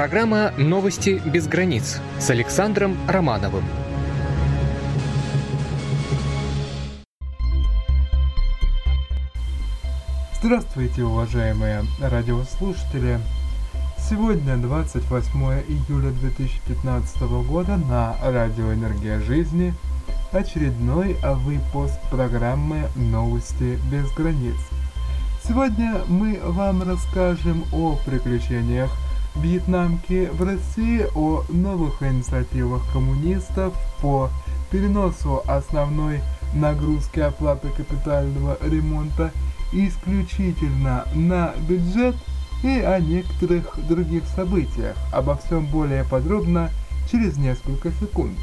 Программа «Новости без границ» с Александром Романовым. Здравствуйте, уважаемые радиослушатели! Сегодня 28 июля 2015 года на Радио Энергия Жизни очередной выпуск программы «Новости без границ». Сегодня мы вам расскажем о приключениях вьетнамки в России, о новых инициативах коммунистов по переносу основной нагрузки оплаты капитального ремонта исключительно на бюджет – и о некоторых других событиях. Обо всем более подробно через несколько секунд.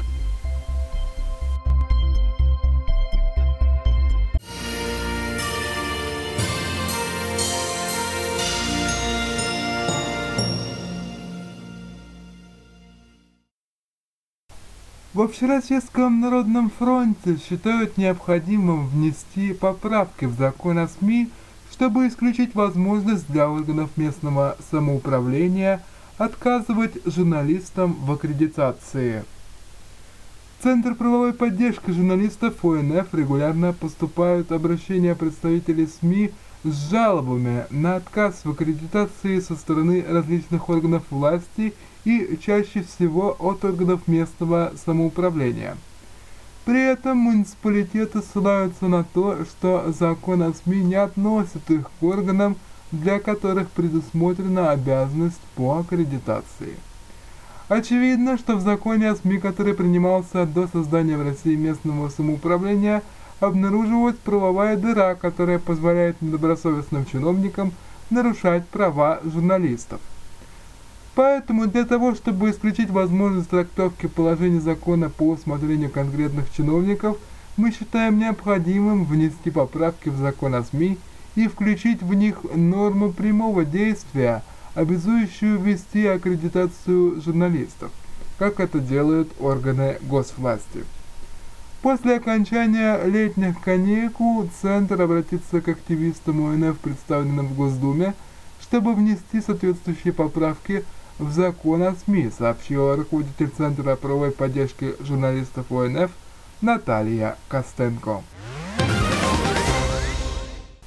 В Общероссийском народном фронте считают необходимым внести поправки в закон о СМИ, чтобы исключить возможность для органов местного самоуправления отказывать журналистам в аккредитации. Центр правовой поддержки журналистов ОНФ регулярно поступают обращения представителей СМИ с жалобами на отказ в аккредитации со стороны различных органов власти чаще всего от органов местного самоуправления. При этом муниципалитеты ссылаются на то, что закон о СМИ не относит их к органам, для которых предусмотрена обязанность по аккредитации. Очевидно, что в законе о СМИ, который принимался до создания в России местного самоуправления, обнаруживалась правовая дыра, которая позволяет недобросовестным чиновникам нарушать права журналистов. Поэтому для того, чтобы исключить возможность трактовки положений закона по усмотрению конкретных чиновников, мы считаем необходимым внести поправки в закон о СМИ и включить в них норму прямого действия, обязующую ввести аккредитацию журналистов, как это делают органы госвласти. После окончания летних каникул Центр обратится к активистам ОНФ, представленным в Госдуме, чтобы внести соответствующие поправки в закон о СМИ, сообщила руководитель Центра правовой поддержки журналистов ОНФ Наталья Костенко.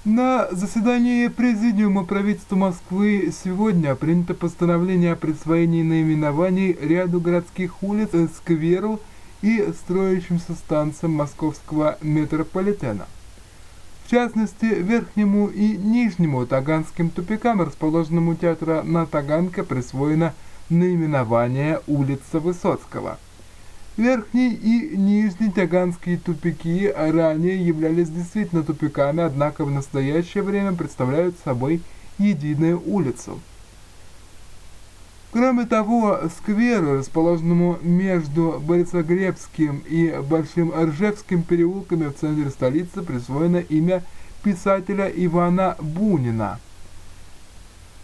На заседании Президиума правительства Москвы сегодня принято постановление о присвоении наименований ряду городских улиц, скверу и строящимся станциям московского метрополитена в частности Верхнему и Нижнему Таганским тупикам, расположенным у театра на Таганке, присвоено наименование улица Высоцкого. Верхний и Нижний Таганские тупики ранее являлись действительно тупиками, однако в настоящее время представляют собой единую улицу. Кроме того, скверу, расположенному между Борисоглебским и Большим Ржевским переулками в центре столицы, присвоено имя писателя Ивана Бунина.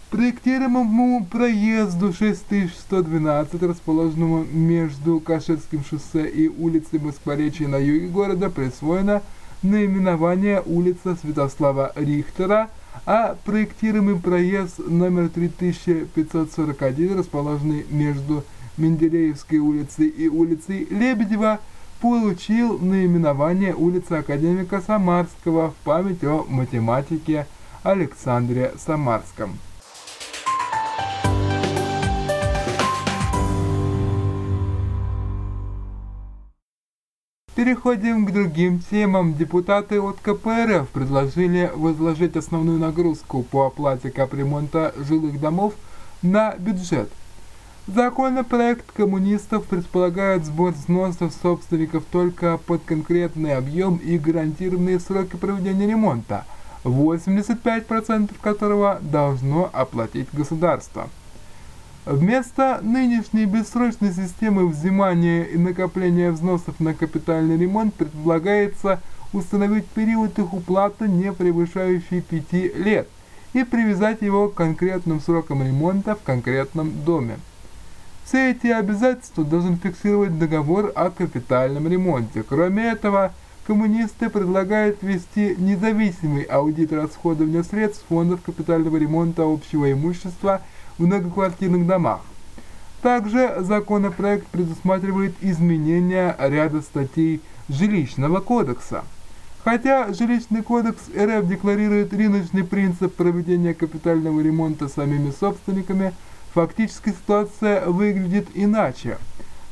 Проектируемому проезду 6112, расположенному между Каширским шоссе и улицей Москворечья на юге города, присвоено наименование улица Святослава Рихтера – а проектируемый проезд номер 3541, расположенный между Менделеевской улицей и улицей Лебедева, получил наименование улицы Академика Самарского в память о математике Александре Самарском. Переходим к другим темам. Депутаты от КПРФ предложили возложить основную нагрузку по оплате капремонта жилых домов на бюджет. Законопроект коммунистов предполагает сбор взносов собственников только под конкретный объем и гарантированные сроки проведения ремонта, 85% которого должно оплатить государство. Вместо нынешней бессрочной системы взимания и накопления взносов на капитальный ремонт предлагается установить период их уплаты, не превышающий 5 лет, и привязать его к конкретным срокам ремонта в конкретном доме. Все эти обязательства должен фиксировать договор о капитальном ремонте. Кроме этого, коммунисты предлагают ввести независимый аудит расходования средств фондов капитального ремонта общего имущества – в многоквартирных домах. Также законопроект предусматривает изменения ряда статей жилищного кодекса. Хотя жилищный кодекс РФ декларирует рыночный принцип проведения капитального ремонта самими собственниками, фактически ситуация выглядит иначе.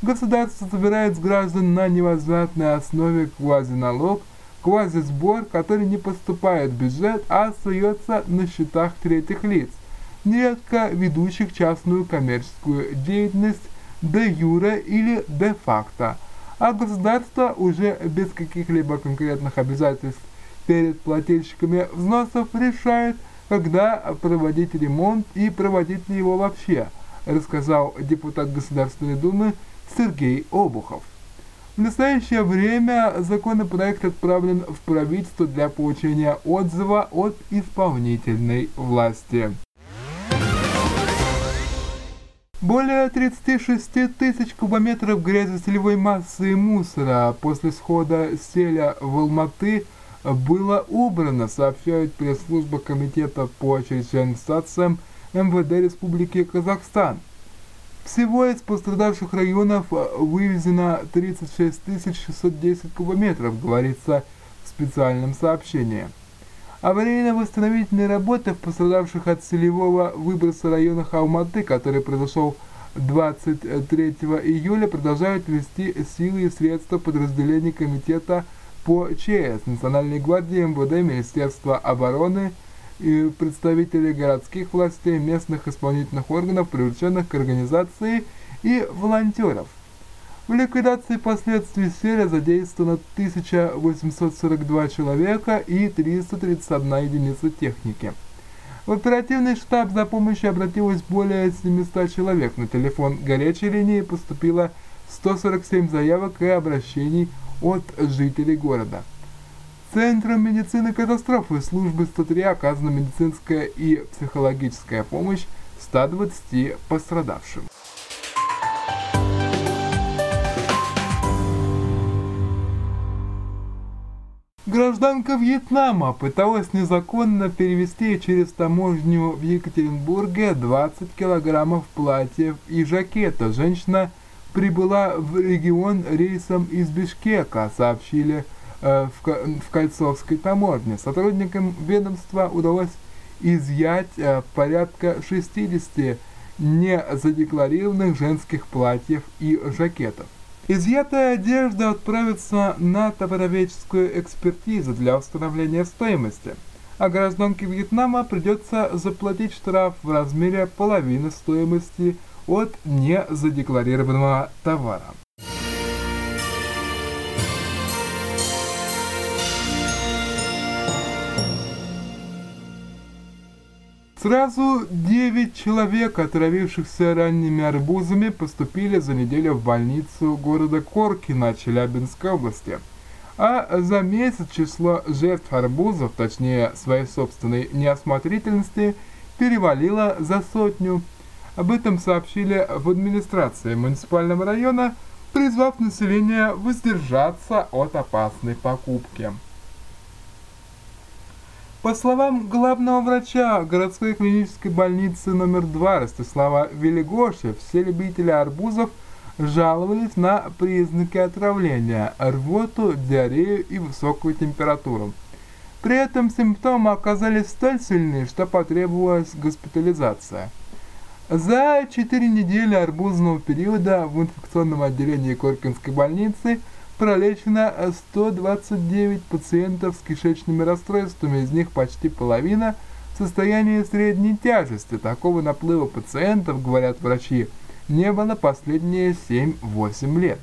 Государство собирает с граждан на невозвратной основе квазиналог, квазисбор, который не поступает в бюджет, а остается на счетах третьих лиц нередко ведущих частную коммерческую деятельность де юре или де факто, а государство уже без каких-либо конкретных обязательств перед плательщиками взносов решает, когда проводить ремонт и проводить ли его вообще, рассказал депутат Государственной Думы Сергей Обухов. В настоящее время законопроект отправлен в правительство для получения отзыва от исполнительной власти. Более 36 тысяч кубометров грязно-солевой массы и мусора после схода селя в Алматы было убрано, сообщает пресс-служба Комитета по чрезвычайным ситуациям МВД Республики Казахстан. Всего из пострадавших районов вывезено 36 610 кубометров, говорится в специальном сообщении. Аварийно-восстановительные работы в пострадавших от селевого выброса районах Алматы, который произошел 23 июля, продолжают вести силы и средства подразделений Комитета по ЧС, Национальной гвардии, МВД, Министерства обороны и представителей городских властей, местных исполнительных органов, привлеченных к организации и волонтеров. В ликвидации последствий селя задействовано 1842 человека и 331 единица техники. В оперативный штаб за помощью обратилось более 700 человек. На телефон горячей линии поступило 147 заявок и обращений от жителей города. Центром медицины катастрофы службы 103 оказана медицинская и психологическая помощь 120 пострадавшим. Гражданка Вьетнама пыталась незаконно перевести через таможню в Екатеринбурге 20 килограммов платьев и жакета. Женщина прибыла в регион рейсом из Бишкека, сообщили э, в, в Кольцовской таможне. Сотрудникам ведомства удалось изъять э, порядка 60 незадекларированных женских платьев и жакетов. Изъятая одежда отправится на товароведческую экспертизу для установления стоимости, а гражданке Вьетнама придется заплатить штраф в размере половины стоимости от незадекларированного товара. Сразу 9 человек, отравившихся ранними арбузами, поступили за неделю в больницу города Коркино Челябинской области. А за месяц число жертв арбузов, точнее своей собственной неосмотрительности, перевалило за сотню. Об этом сообщили в администрации муниципального района, призвав население воздержаться от опасной покупки. По словам главного врача городской клинической больницы номер 2 Ростислава Велигоши, все любители арбузов жаловались на признаки отравления – рвоту, диарею и высокую температуру. При этом симптомы оказались столь сильны, что потребовалась госпитализация. За 4 недели арбузного периода в инфекционном отделении Коркинской больницы – пролечено 129 пациентов с кишечными расстройствами, из них почти половина в состоянии средней тяжести. Такого наплыва пациентов, говорят врачи, не было последние 7-8 лет.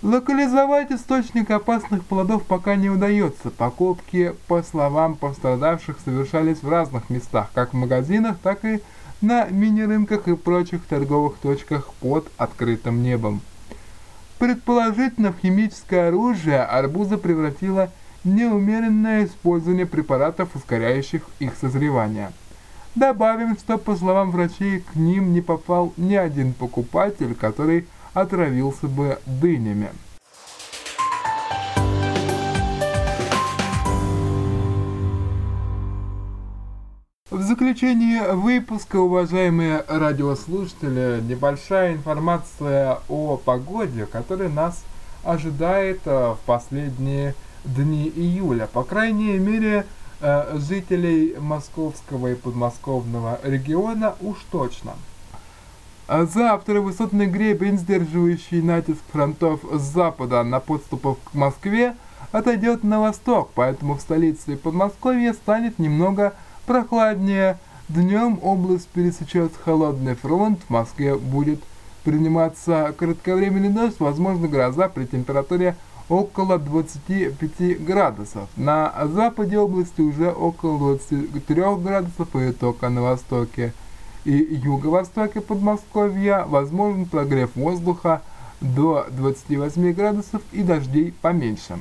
Локализовать источник опасных плодов пока не удается. Покупки, по словам пострадавших, совершались в разных местах, как в магазинах, так и на мини-рынках и прочих торговых точках под открытым небом. Предположительно, в химическое оружие арбуза превратило неумеренное использование препаратов, ускоряющих их созревание. Добавим, что, по словам врачей, к ним не попал ни один покупатель, который отравился бы дынями. В заключение выпуска, уважаемые радиослушатели, небольшая информация о погоде, которая нас ожидает э, в последние дни июля. По крайней мере, э, жителей московского и подмосковного региона уж точно. Завтра высотный гребень, сдерживающий натиск фронтов с запада на подступах к Москве, отойдет на восток, поэтому в столице и Подмосковье станет немного прохладнее. Днем область пересечет холодный фронт, в Москве будет приниматься кратковременный дождь, возможно гроза при температуре около 25 градусов. На западе области уже около 23 градусов и только на востоке и юго-востоке Подмосковья возможен прогрев воздуха до 28 градусов и дождей поменьше.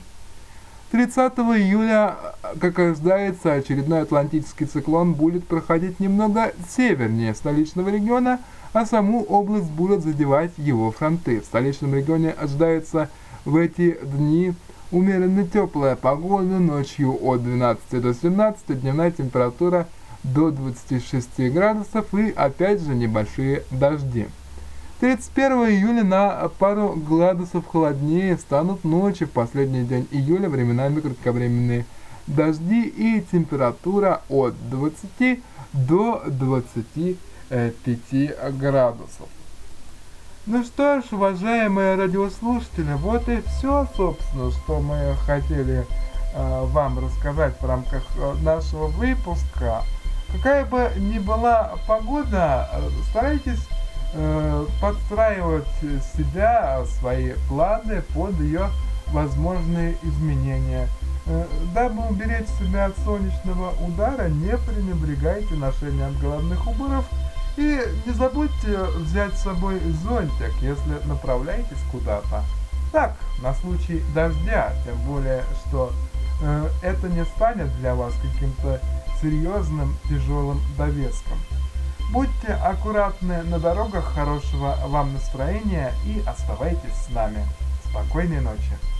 30 июля, как ожидается, очередной атлантический циклон будет проходить немного севернее столичного региона, а саму область будут задевать его фронты. В столичном регионе ожидается в эти дни умеренно теплая погода, ночью от 12 до 17, дневная температура до 26 градусов и опять же небольшие дожди. 31 июля на пару градусов холоднее станут ночи в последний день июля, временами кратковременные дожди и температура от 20 до 25 градусов. Ну что ж, уважаемые радиослушатели, вот и все, собственно, что мы хотели э, вам рассказать в рамках э, нашего выпуска. Какая бы ни была погода, э, старайтесь подстраивать себя, свои планы под ее возможные изменения. Э, дабы уберечь себя от солнечного удара, не пренебрегайте ношением головных уборов и не забудьте взять с собой зонтик, если направляетесь куда-то. Так, на случай дождя, тем более, что э, это не станет для вас каким-то серьезным тяжелым довеском. Будьте аккуратны на дорогах, хорошего вам настроения и оставайтесь с нами. Спокойной ночи!